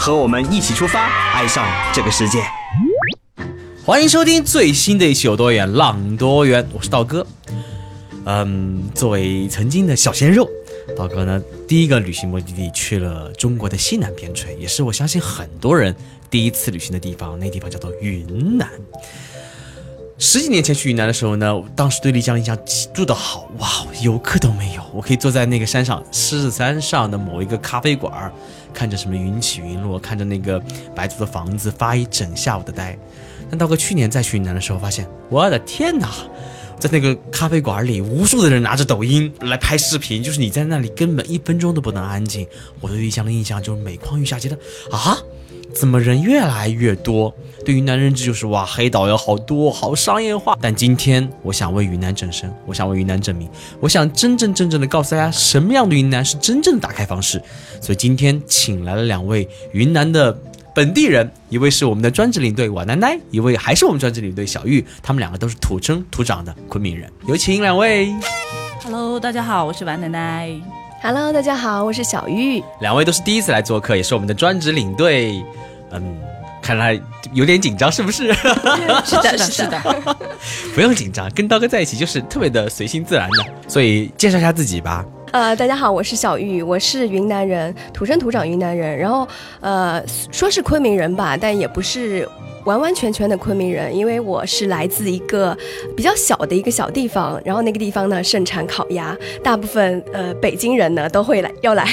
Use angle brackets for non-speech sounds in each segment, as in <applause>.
和我们一起出发，爱上这个世界。欢迎收听最新的一期《有多远浪多远》，我是道哥。嗯，作为曾经的小鲜肉，道哥呢第一个旅行目的地去了中国的西南边陲，也是我相信很多人第一次旅行的地方。那地方叫做云南。十几年前去云南的时候呢，当时对丽江印象极度的好，哇，游客都没有，我可以坐在那个山上狮子山上的某一个咖啡馆，看着什么云起云落，看着那个白族的房子，发一整下午的呆。但道哥去年再去云南的时候，发现我的天哪，在那个咖啡馆里，无数的人拿着抖音来拍视频，就是你在那里根本一分钟都不能安静。我对丽江的印象就是每况愈下，觉得啊，怎么人越来越多？对云南认知就是哇，黑导游好多，好商业化。但今天我想为云南正身，我想为云南证明，我想真真正正的告诉大家，什么样的云南是真正的打开方式。所以今天请来了两位云南的。本地人，一位是我们的专职领队瓦奶奶，一位还是我们专职领队小玉，他们两个都是土生土长的昆明人。有请两位。Hello，大家好，我是瓦奶奶。Hello，大家好，我是小玉。两位都是第一次来做客，也是我们的专职领队。嗯，看来有点紧张，是不是？<laughs> 是的，是的。<laughs> 不用紧张，跟刀哥在一起就是特别的随心自然的。所以介绍一下自己吧。呃，大家好，我是小玉，我是云南人，土生土长云南人。然后，呃，说是昆明人吧，但也不是完完全全的昆明人，因为我是来自一个比较小的一个小地方。然后那个地方呢，盛产烤鸭，大部分呃北京人呢都会来要来，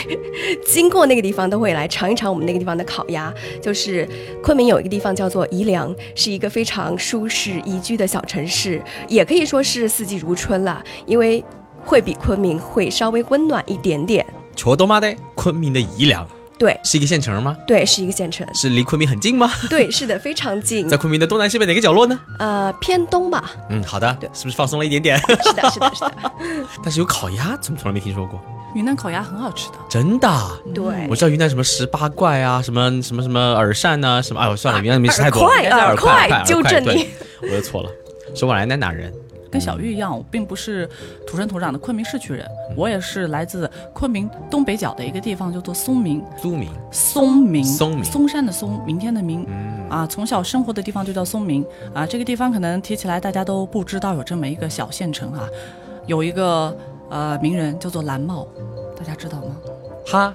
经过那个地方都会来尝一尝我们那个地方的烤鸭。就是昆明有一个地方叫做宜良，是一个非常舒适宜居的小城市，也可以说是四季如春了，因为。会比昆明会稍微温暖一点点。球多妈的，昆明的宜良，对，是一个县城吗？对，是一个县城。是离昆明很近吗？<laughs> 对，是的，非常近。在昆明的东南西北哪个角落呢？呃，偏东吧。嗯，好的。对，是不是放松了一点点？<laughs> 是的，是的，是的。但是有烤鸭，怎么从来没听说过？云南烤鸭很好吃的，真的。对，我知道云南什么十八怪啊，什么什么什么耳扇呐、啊，什么哎呦算了，云南没吃太多。耳快，耳快，纠正你。我又错了，说我来南哪人？跟小玉一样，我并不是土生土长的昆明市区人，我也是来自昆明东北角的一个地方，叫做松明。苏明，松明，松明，嵩山的嵩，明天的明。嗯、啊，从小生活的地方就叫松明啊。这个地方可能提起来大家都不知道有这么一个小县城啊，有一个呃名人叫做蓝茂，大家知道吗？哈。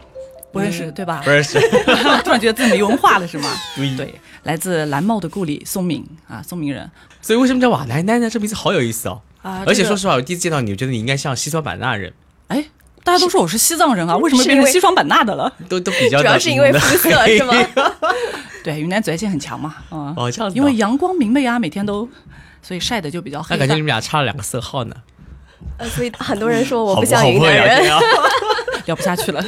不认识、嗯、对吧？不认识，<laughs> 突然觉得自己没文化了是吗？对 <laughs> 对，来自蓝帽的故里松明啊，松明人。所以为什么叫瓦奶奶呢？这名字好有意思哦。啊，而且说实话，我第一次见到你，我觉得你应该像西双版纳人。哎，大家都说我是西藏人啊，<laughs> 为什么变成西双版纳的了？都都比较主要是因为肤色 <laughs> 是吗？<laughs> 对，云南紫外线很强嘛，啊、嗯，哦这样子、哦，因为阳光明媚啊，每天都，所以晒的就比较黑。那感觉你们俩差了两个色号呢。呃，所以很多人说我不像云南人，啊、聊不下去了。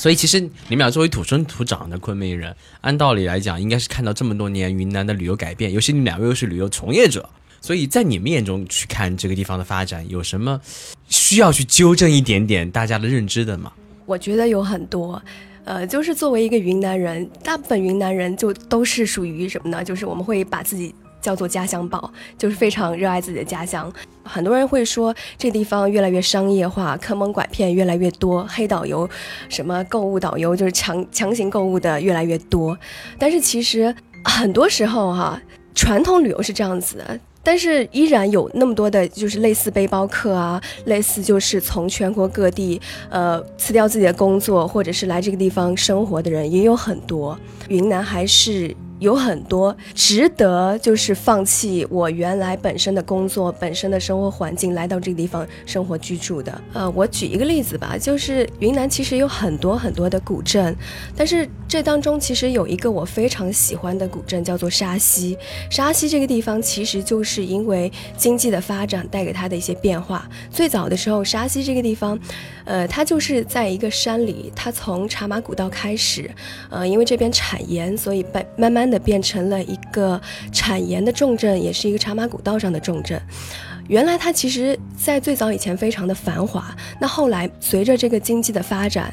所以其实你们俩作为土生土长的昆明人，按道理来讲，应该是看到这么多年云南的旅游改变，尤其你们两位又是旅游从业者，所以在你们眼中去看这个地方的发展，有什么需要去纠正一点点大家的认知的吗？我觉得有很多。呃，就是作为一个云南人，大部分云南人就都是属于什么呢？就是我们会把自己叫做家乡宝，就是非常热爱自己的家乡。很多人会说这地方越来越商业化，坑蒙拐骗越来越多，黑导游、什么购物导游就是强强行购物的越来越多。但是其实很多时候哈、传统旅游是这样子的。但是依然有那么多的，就是类似背包客啊，类似就是从全国各地，呃，辞掉自己的工作，或者是来这个地方生活的人也有很多。云南还是有很多值得就是放弃我原来本身的工作、本身的生活环境，来到这个地方生活居住的。呃，我举一个例子吧，就是云南其实有很多很多的古镇，但是这当中其实有一个我非常喜欢的古镇，叫做沙溪。沙溪这个地方其实就是因为经济的发展带给它的一些变化。最早的时候，沙溪这个地方，呃，它就是在一个山里，它从茶马古道开始，呃，因为这边产盐，所以慢慢慢慢的变成了一个产盐的重镇，也是一个茶马古道上的重镇。原来它其实，在最早以前非常的繁华。那后来随着这个经济的发展，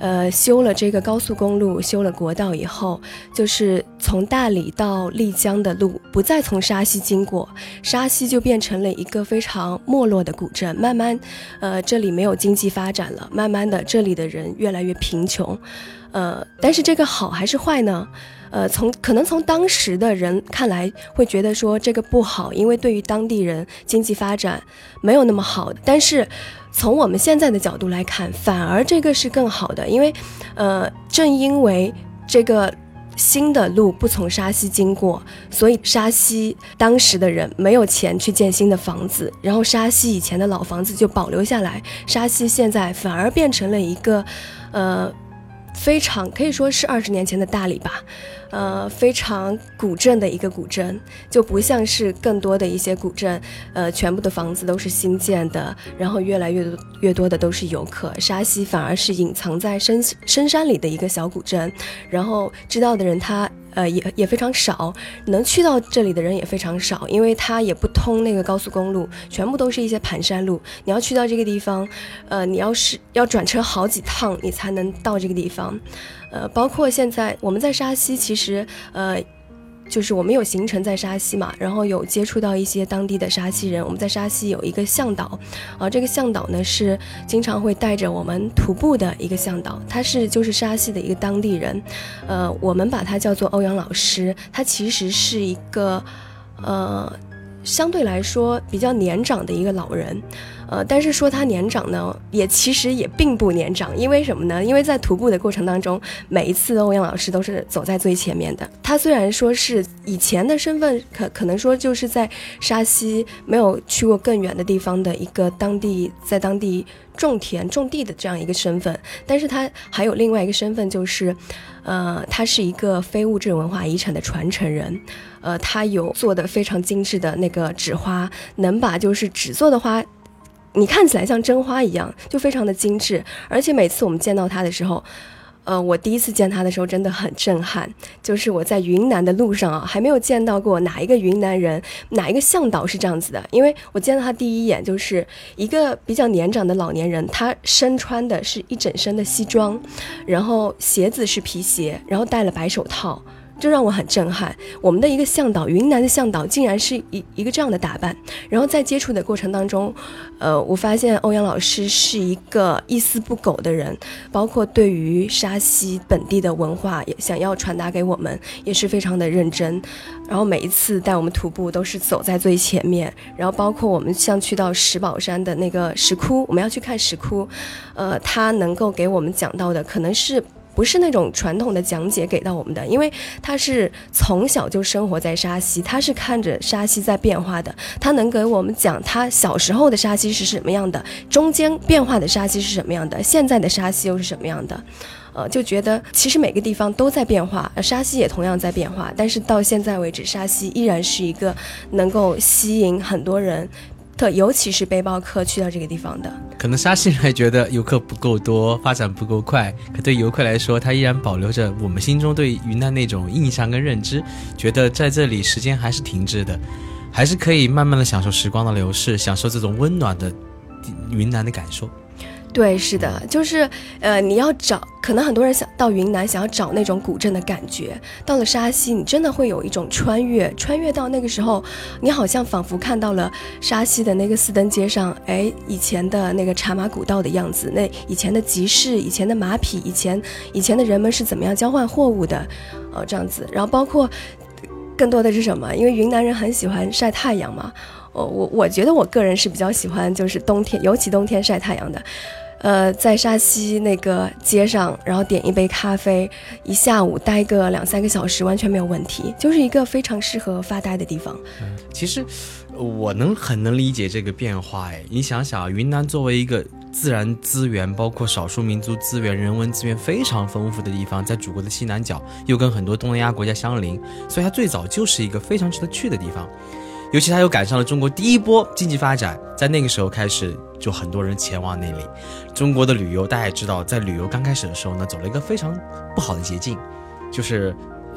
呃，修了这个高速公路，修了国道以后，就是从大理到丽江的路不再从沙溪经过，沙溪就变成了一个非常没落的古镇。慢慢，呃，这里没有经济发展了，慢慢的这里的人越来越贫穷。呃，但是这个好还是坏呢？呃，从可能从当时的人看来会觉得说这个不好，因为对于当地人经济发展没有那么好。但是从我们现在的角度来看，反而这个是更好的，因为呃，正因为这个新的路不从沙溪经过，所以沙溪当时的人没有钱去建新的房子，然后沙溪以前的老房子就保留下来，沙溪现在反而变成了一个呃。非常可以说是二十年前的大理吧，呃，非常古镇的一个古镇，就不像是更多的一些古镇，呃，全部的房子都是新建的，然后越来越多越多的都是游客。沙溪反而是隐藏在深深山里的一个小古镇，然后知道的人他。呃，也也非常少，能去到这里的人也非常少，因为它也不通那个高速公路，全部都是一些盘山路。你要去到这个地方，呃，你要是要转车好几趟，你才能到这个地方。呃，包括现在我们在沙溪，其实呃。就是我们有行程在沙溪嘛，然后有接触到一些当地的沙溪人。我们在沙溪有一个向导，啊，这个向导呢是经常会带着我们徒步的一个向导，他是就是沙溪的一个当地人，呃，我们把他叫做欧阳老师，他其实是一个，呃。相对来说比较年长的一个老人，呃，但是说他年长呢，也其实也并不年长，因为什么呢？因为在徒步的过程当中，每一次欧阳老师都是走在最前面的。他虽然说是以前的身份，可可能说就是在沙溪没有去过更远的地方的一个当地，在当地种田种地的这样一个身份，但是他还有另外一个身份，就是，呃，他是一个非物质文化遗产的传承人。呃，他有做的非常精致的那个纸花，能把就是纸做的花，你看起来像真花一样，就非常的精致。而且每次我们见到他的时候，呃，我第一次见他的时候真的很震撼，就是我在云南的路上啊，还没有见到过哪一个云南人，哪一个向导是这样子的。因为我见到他第一眼就是一个比较年长的老年人，他身穿的是一整身的西装，然后鞋子是皮鞋，然后戴了白手套。这让我很震撼。我们的一个向导，云南的向导，竟然是一一个这样的打扮。然后在接触的过程当中，呃，我发现欧阳老师是一个一丝不苟的人，包括对于沙溪本地的文化，也想要传达给我们，也是非常的认真。然后每一次带我们徒步，都是走在最前面。然后包括我们像去到石宝山的那个石窟，我们要去看石窟，呃，他能够给我们讲到的，可能是。不是那种传统的讲解给到我们的，因为他是从小就生活在沙溪，他是看着沙溪在变化的，他能给我们讲他小时候的沙溪是什么样的，中间变化的沙溪是什么样的，现在的沙溪又是什么样的，呃，就觉得其实每个地方都在变化，沙溪也同样在变化，但是到现在为止，沙溪依然是一个能够吸引很多人。特尤其是背包客去到这个地方的，可能沙溪人还觉得游客不够多，发展不够快。可对游客来说，他依然保留着我们心中对云南那种印象跟认知，觉得在这里时间还是停滞的，还是可以慢慢的享受时光的流逝，享受这种温暖的云南的感受。对，是的，就是，呃，你要找，可能很多人想到云南，想要找那种古镇的感觉。到了沙溪，你真的会有一种穿越，穿越到那个时候，你好像仿佛看到了沙溪的那个四灯街上，哎，以前的那个茶马古道的样子，那以前的集市，以前的马匹，以前以前的人们是怎么样交换货物的，呃，这样子。然后包括更多的是什么？因为云南人很喜欢晒太阳嘛，我我我觉得我个人是比较喜欢，就是冬天，尤其冬天晒太阳的。呃，在沙溪那个街上，然后点一杯咖啡，一下午待个两三个小时完全没有问题，就是一个非常适合发呆的地方。其实我能很能理解这个变化哎，你想想，云南作为一个自然资源，包括少数民族资源、人文资源非常丰富的地方，在祖国的西南角，又跟很多东南亚国家相邻，所以它最早就是一个非常值得去的地方。尤其它又赶上了中国第一波经济发展，在那个时候开始，就很多人前往那里。中国的旅游，大家也知道，在旅游刚开始的时候呢，走了一个非常不好的捷径，就是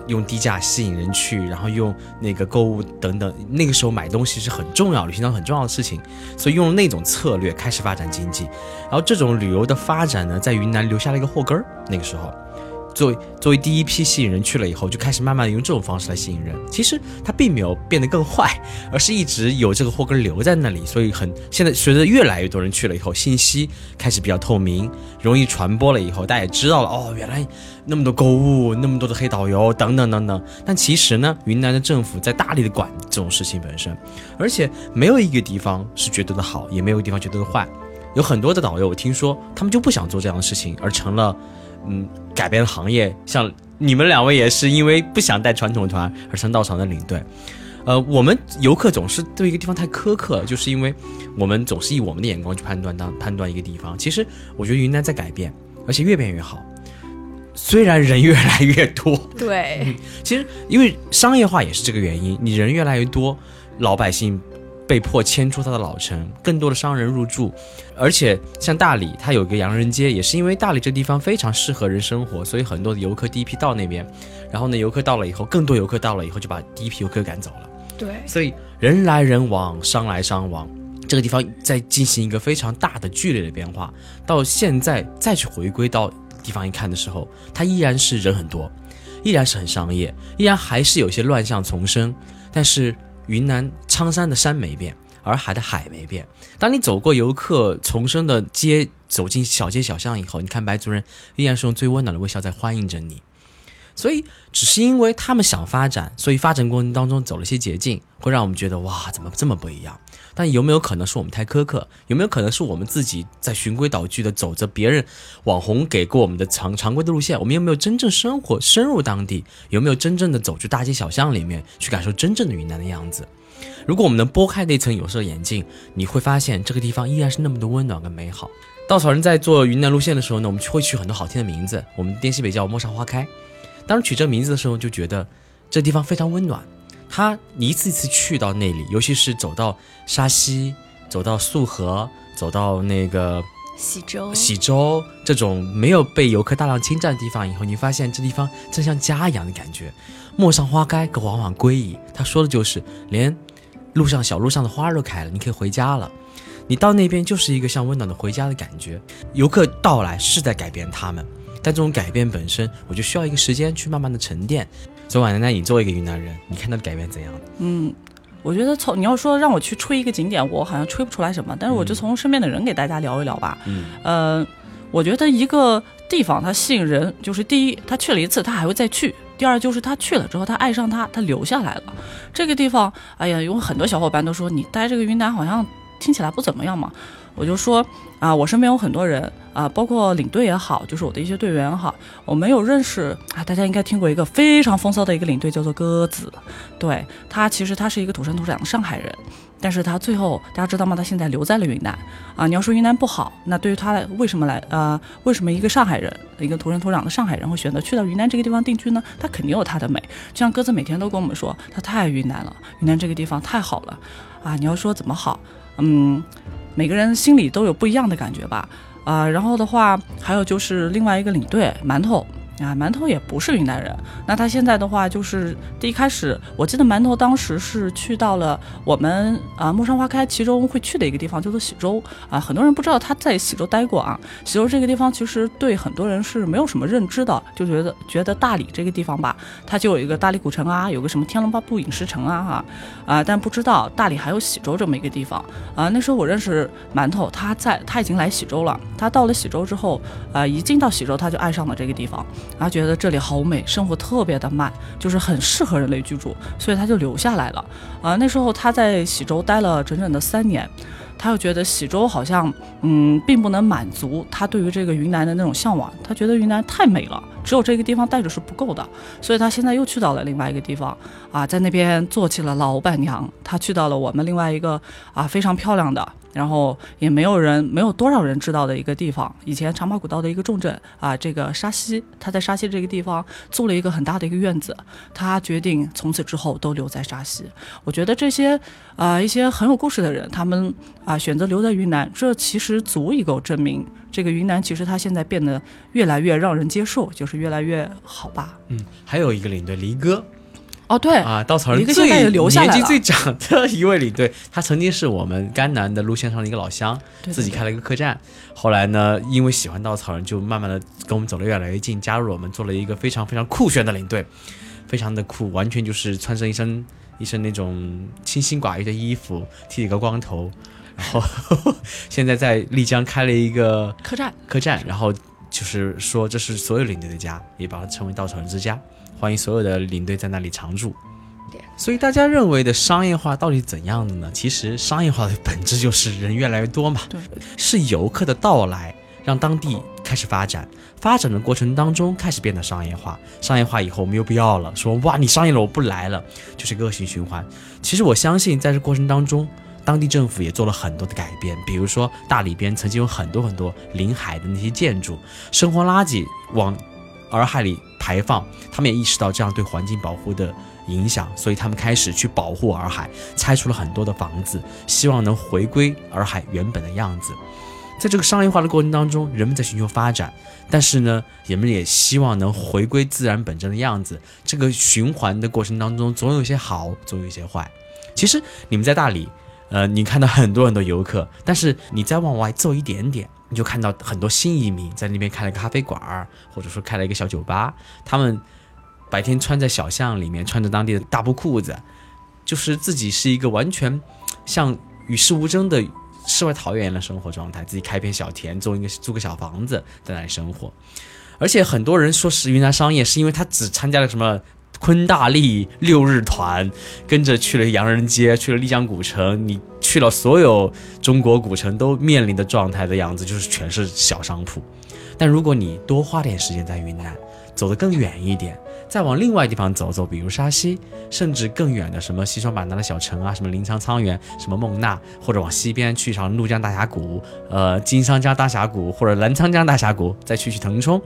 用低价吸引人去，然后用那个购物等等，那个时候买东西是很重要，旅行当中很重要的事情，所以用那种策略开始发展经济。然后这种旅游的发展呢，在云南留下了一个祸根儿。那个时候。作为作为第一批吸引人去了以后，就开始慢慢的用这种方式来吸引人。其实它并没有变得更坏，而是一直有这个祸根留在那里。所以很现在随着越来越多人去了以后，信息开始比较透明，容易传播了以后，大家也知道了哦，原来那么多购物，那么多的黑导游等等等等。但其实呢，云南的政府在大力的管这种事情本身，而且没有一个地方是绝对的好，也没有地方绝对的坏。有很多的导游，我听说他们就不想做这样的事情，而成了。嗯，改变行业，像你们两位也是因为不想带传统团而成到场的领队。呃，我们游客总是对一个地方太苛刻，就是因为我们总是以我们的眼光去判断当判断一个地方。其实我觉得云南在改变，而且越变越好。虽然人越来越多，<laughs> 对，其实因为商业化也是这个原因，你人越来越多，老百姓。被迫迁出他的老城，更多的商人入住，而且像大理，它有一个洋人街，也是因为大理这地方非常适合人生活，所以很多的游客第一批到那边，然后呢，游客到了以后，更多游客到了以后，就把第一批游客赶走了。对，所以人来人往，商来商往，这个地方在进行一个非常大的剧烈的变化。到现在再去回归到地方一看的时候，它依然是人很多，依然是很商业，依然还是有些乱象丛生，但是。云南苍山的山没变，洱海的海没变。当你走过游客丛生的街，走进小街小巷以后，你看白族人依然是用最温暖的微笑在欢迎着你。所以，只是因为他们想发展，所以发展过程当中走了些捷径，会让我们觉得哇，怎么这么不一样？但有没有可能是我们太苛刻？有没有可能是我们自己在循规蹈矩的走着别人网红给过我们的常常规的路线？我们有没有真正生活深入当地？有没有真正的走去大街小巷里面去感受真正的云南的样子？如果我们能拨开那层有色眼镜，你会发现这个地方依然是那么的温暖跟美好。稻草人在做云南路线的时候呢，我们会取很多好听的名字。我们滇西北叫陌上花开。当时取这名字的时候，就觉得这地方非常温暖。他一次一次去到那里，尤其是走到沙溪，走到束河，走到那个喜洲，喜洲这种没有被游客大量侵占的地方以后，你发现这地方真像家一样的感觉。陌上花开，可往往归矣。他说的就是连路上小路上的花都开了，你可以回家了。你到那边就是一个像温暖的回家的感觉。游客到来是在改变他们。但这种改变本身，我就需要一个时间去慢慢的沉淀。所以，婉奶奶，你作为一个云南人，你看到的改变怎样？嗯，我觉得从你要说让我去吹一个景点，我好像吹不出来什么。但是，我就从身边的人给大家聊一聊吧。嗯，呃，我觉得一个地方它吸引人，就是第一，他去了一次，他还会再去；第二，就是他去了之后，他爱上他，他留下来了。这个地方，哎呀，有很多小伙伴都说你待这个云南好像听起来不怎么样嘛。我就说啊，我身边有很多人啊，包括领队也好，就是我的一些队员也好，我没有认识啊。大家应该听过一个非常风骚的一个领队，叫做鸽子。对他，其实他是一个土生土长的上海人，但是他最后大家知道吗？他现在留在了云南啊。你要说云南不好，那对于他来，为什么来啊？为什么一个上海人，一个土生土长的上海人会选择去到云南这个地方定居呢？他肯定有他的美。就像鸽子每天都跟我们说，他太云南了，云南这个地方太好了啊。你要说怎么好，嗯。每个人心里都有不一样的感觉吧，啊，然后的话，还有就是另外一个领队馒头。啊，馒头也不是云南人。那他现在的话，就是第一开始，我记得馒头当时是去到了我们啊陌上花开其中会去的一个地方，叫做喜洲啊。很多人不知道他在喜洲待过啊。喜洲这个地方其实对很多人是没有什么认知的，就觉得觉得大理这个地方吧，它就有一个大理古城啊，有个什么天龙八部饮食城啊哈啊，但不知道大理还有喜洲这么一个地方啊。那时候我认识馒头，他在他已经来喜洲了。他到了喜洲之后，啊，一进到喜洲他就爱上了这个地方。然后觉得这里好美，生活特别的慢，就是很适合人类居住，所以他就留下来了。啊，那时候他在喜洲待了整整的三年，他又觉得喜洲好像，嗯，并不能满足他对于这个云南的那种向往。他觉得云南太美了，只有这个地方待着是不够的，所以他现在又去到了另外一个地方，啊，在那边做起了老板娘。他去到了我们另外一个啊非常漂亮的然后也没有人没有多少人知道的一个地方。以前长马古道的一个重镇啊，这个沙溪，他在沙溪这个地方租了一个很大的一个院子，他决定从此之后都留在沙溪。我觉得这些啊、一些很有故事的人，他们啊、选择留在云南，这其实足以够证明这个云南其实它现在变得越来越让人接受，就是越来越好吧。嗯，还有一个领队黎哥哦，对，啊，稻草人最也留下年纪最长的一位领队，他曾经是我们甘南的路线上的一个老乡，对自己开了一个客栈。后来呢，因为喜欢稻草人，就慢慢的跟我们走得越来越近，加入我们，做了一个非常非常酷炫的领队，非常的酷，完全就是穿上一身一身那种清心寡欲的衣服，剃了一个光头，然后 <laughs> 现在在丽江开了一个客栈。客栈，然后就是说这是所有领队的家，也把它称为稻草人之家，欢迎所有的领队在那里常驻对。所以大家认为的商业化到底怎样的呢？其实商业化的本质就是人越来越多嘛，对，是游客的到来让当地开始发展，发展的过程当中开始变得商业化，商业化以后没有必要了，说哇你商业了我不来了，就是个恶性循环。其实我相信在这过程当中。当地政府也做了很多的改变，比如说大理边曾经有很多很多临海的那些建筑，生活垃圾往洱海里排放，他们也意识到这样对环境保护的影响，所以他们开始去保护洱海，拆除了很多的房子，希望能回归洱海原本的样子。在这个商业化的过程当中，人们在寻求发展，但是呢，人们也希望能回归自然本真的样子。这个循环的过程当中，总有一些好，总有一些坏。其实你们在大理，呃，你看到很多很多游客，但是你再往外走一点点，你就看到很多新移民在那边开了个咖啡馆儿，或者说开了一个小酒吧。他们白天穿在小巷里面，穿着当地的大布裤子，就是自己是一个完全像与世无争的世外桃源的生活状态，自己开片小田，租一个租个小房子在那里生活。而且很多人说是云南商业，是因为他只参加了什么昆大丽六日团，跟着去了洋人街，去了丽江古城，你去了所有中国古城都面临的状态的样子，就是全是小商铺。但如果你多花点时间在云南，走得更远一点，再往另外地方走走，比如沙溪，甚至更远的什么西双版纳的小城啊，什么临沧沧源，什么孟纳，或者往西边去上怒江大峡谷，呃，金桑江大峡谷，或者澜沧江大峡谷，再去去腾冲，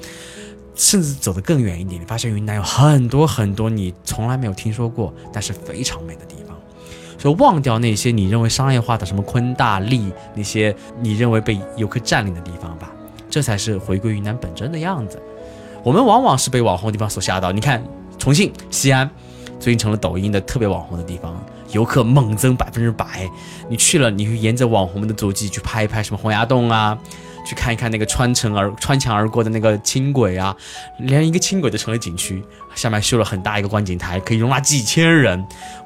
甚至走得更远一点，你发现云南有很多很多你从来没有听说过，但是非常美的地方。所以忘掉那些你认为商业化的什么昆大丽那些你认为被游客占领的地方吧，这才是回归云南本真的样子。我们往往是被网红地方所吓到。你看重庆、西安，最近成了抖音的特别网红的地方，游客猛增百分之百。你去了，你会沿着网红们的足迹去拍一拍什么洪崖洞啊，去看一看那个穿城而穿墙而过的那个轻轨啊，连一个轻轨都成了景区，下面修了很大一个观景台，可以容纳几千人。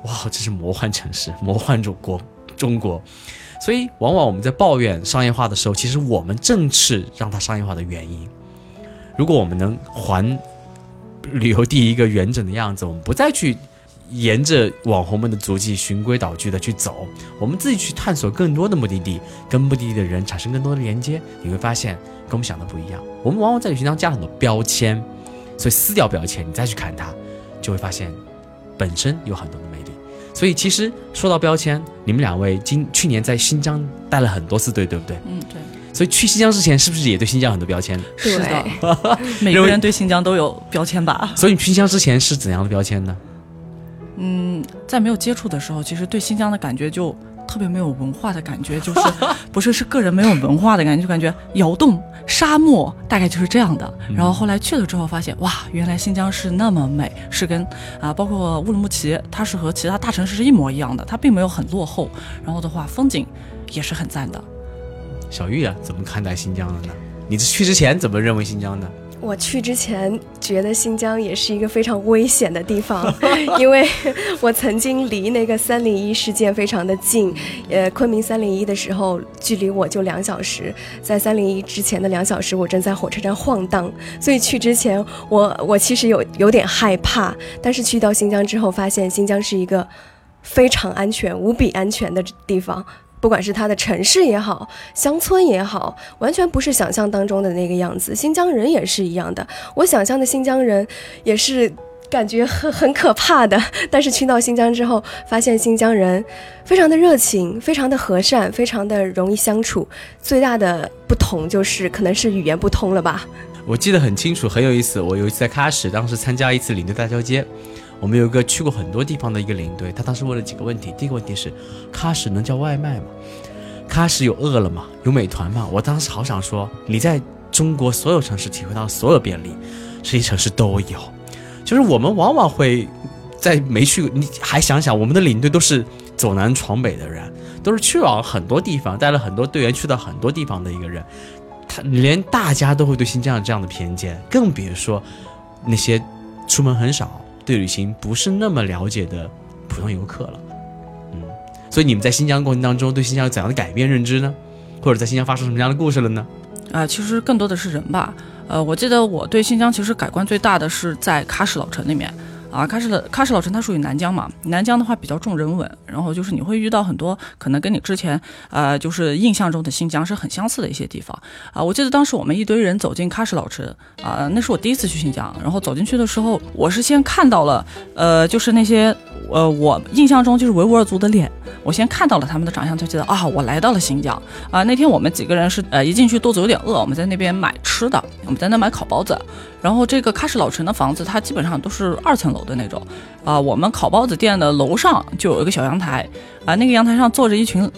哇，这是魔幻城市，魔幻中国，中国。所以，往往我们在抱怨商业化的时候，其实我们正是让它商业化的原因。如果我们能还旅游地一个完整的样子，我们不再去沿着网红们的足迹循规蹈矩的去走，我们自己去探索更多的目的地，跟目的地的人产生更多的连接，你会发现跟我们想的不一样。我们往往在旅行当中加很多标签，所以撕掉标签，你再去看它，就会发现本身有很多的魅力。所以其实说到标签，你们两位今去年在新疆带了很多次对，对不对？嗯，对，所以去新疆之前是不是也对新疆有很多标签？是的，每个人对新疆都有标签吧？所以你去新疆之前是怎样的标签呢？嗯，在没有接触的时候，其实对新疆的感觉就特别没有文化的感觉，就是 <laughs> 不是是个人没有文化的感觉，就感觉窑洞、沙漠，大概就是这样的。然后后来去了之后发现，哇，原来新疆是那么美，是跟啊，包括乌鲁木齐，它是和其他大城市是一模一样的，它并没有很落后。然后的话，风景也是很赞的。小玉啊，怎么看待新疆的呢？你去之前怎么认为新疆的？我去之前觉得新疆也是一个非常危险的地方，<laughs> 因为我曾经离那个三零一事件非常的近，呃，昆明三零一的时候，距离我就两小时，在三零一之前的两小时，我正在火车站晃荡，所以去之前我我其实有有点害怕，但是去到新疆之后，发现新疆是一个非常安全、无比安全的地方。不管是它的城市也好，乡村也好，完全不是想象当中的那个样子。新疆人也是一样的，我想象的新疆人也是感觉很很可怕的。<laughs> 但是去到新疆之后，发现新疆人非常的热情，非常的和善，非常的容易相处。最大的不同就是可能是语言不通了吧。我记得很清楚，很有意思。我有一次在喀什，当时参加一次领队大交接，我们有一个去过很多地方的一个领队，他当时问了几个问题。第一个问题是，喀什能叫外卖吗？喀什有饿了吗？有美团吗？我当时好想说，你在中国所有城市体会到所有便利，这些城市都有。就是我们往往会在没去，你还想想，我们的领队都是走南闯北的人，都是去往很多地方，带了很多队员去到很多地方的一个人。他连大家都会对新疆有这样的偏见，更别说那些出门很少、对旅行不是那么了解的普通游客了。嗯，所以你们在新疆过程当中，对新疆有怎样的改变认知呢？或者在新疆发生什么样的故事了呢？啊、其实更多的是人吧。呃，我记得我对新疆其实改观最大的是在喀什老城里面。啊，喀什的喀什老城它属于南疆嘛，南疆的话比较重人文，然后就是你会遇到很多可能跟你之前呃就是印象中的新疆是很相似的一些地方啊。我记得当时我们一堆人走进喀什老城啊，那是我第一次去新疆，然后走进去的时候，我是先看到了呃就是那些呃我印象中就是维吾尔族的脸，我先看到了他们的长相，就觉得啊我来到了新疆啊。那天我们几个人是呃一进去肚子有点饿，我们在那边买吃的，我们在那买烤包子。然后这个喀什老城的房子，它基本上都是二层楼的那种，啊，我们烤包子店的楼上就有一个小阳台，啊，那个阳台上坐着一群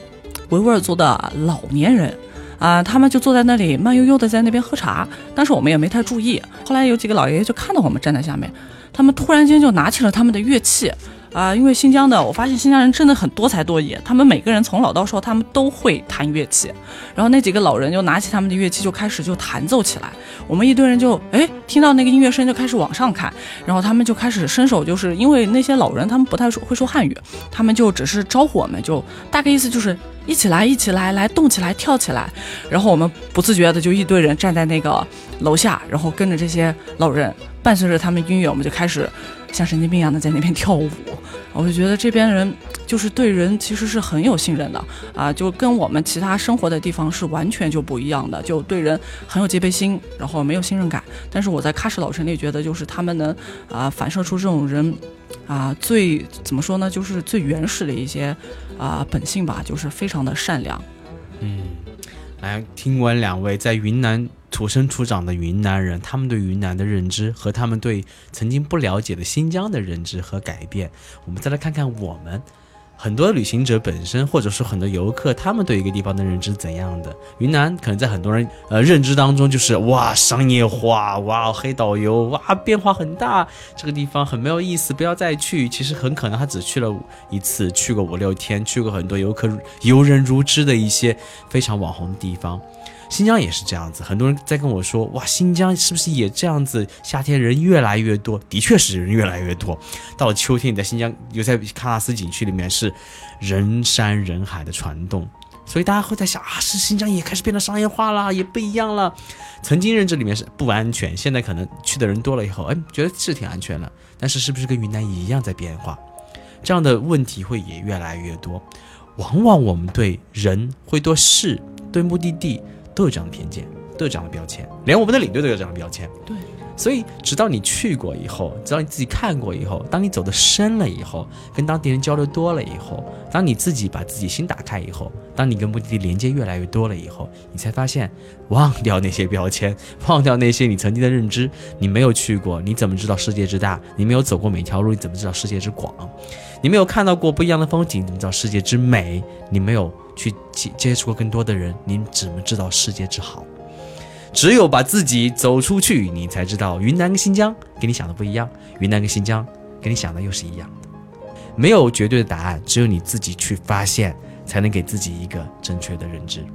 维吾尔族的老年人，啊，他们就坐在那里慢悠悠的在那边喝茶，但是我们也没太注意。后来有几个老爷爷就看到我们站在下面，他们突然间就拿起了他们的乐器。啊、因为新疆的，我发现新疆人真的很多才多艺，他们每个人从老到少，他们都会弹乐器。然后那几个老人就拿起他们的乐器，就开始就弹奏起来。我们一堆人就哎听到那个音乐声就开始往上看，然后他们就开始伸手，就是因为那些老人他们不太说会说汉语，他们就只是招呼我们，就大概意思就是一起来，一起来，来动起来，跳起来。然后我们不自觉的就一堆人站在那个楼下，然后跟着这些老人，伴随着他们音乐，我们就开始像神经病一样的在那边跳舞。我就觉得这边人就是对人其实是很有信任的啊，就跟我们其他生活的地方是完全就不一样的，就对人很有戒备心，然后没有信任感。但是我在喀什老城里觉得，就是他们能啊反射出这种人啊最怎么说呢，就是最原始的一些啊本性吧，就是非常的善良。嗯来听完两位在云南土生土长的云南人，他们对云南的认知和他们对曾经不了解的新疆的认知和改变，我们再来看看我们很多旅行者本身，或者说很多游客，他们对一个地方的认知怎样的？云南可能在很多人呃认知当中就是哇商业化，哇黑导游，哇变化很大，这个地方很没有意思，不要再去。其实很可能他只去了一次，去过五六天，去过很多游客游人如织的一些非常网红的地方。新疆也是这样子，很多人在跟我说，哇，新疆是不是也这样子？夏天人越来越多，的确是人越来越多。到了秋天，你在新疆，有在喀纳斯景区里面是人山人海的传动，所以大家会在想啊，是新疆也开始变得商业化了，也不一样了。曾经认知里面是不安全，现在可能去的人多了以后，哎，觉得是挺安全了。但是是不是跟云南一样在变化？这样的问题会也越来越多。往往我们对人、会对事、对目的地都有这样的偏见，都有这样的标签，连我们的领队都有这样的标签。对，所以直到你去过以后，直到你自己看过以后，当你走得深了以后，跟当地人交流多了以后，当你自己把自己心打开以后，当你跟目的地连接越来越多了以后，你才发现，忘掉那些标签，<laughs> 忘掉那些你曾经的认知，你没有去过，你怎么知道世界之大？你没有走过每条路，你怎么知道世界之广？你没有看到过不一样的风景，你怎么知道世界之美？你没有去接接触过更多的人，您怎么知道世界之好？只有把自己走出去，你才知道云南跟新疆跟你想的不一样，云南跟新疆跟你想的又是一样的。没有绝对的答案，只有你自己去发现，才能给自己一个正确的认知。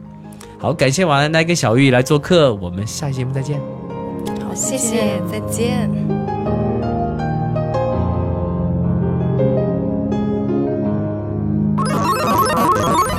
好，感谢王兰奈跟小玉来做客，我们下期节目再见。好，谢谢，再见。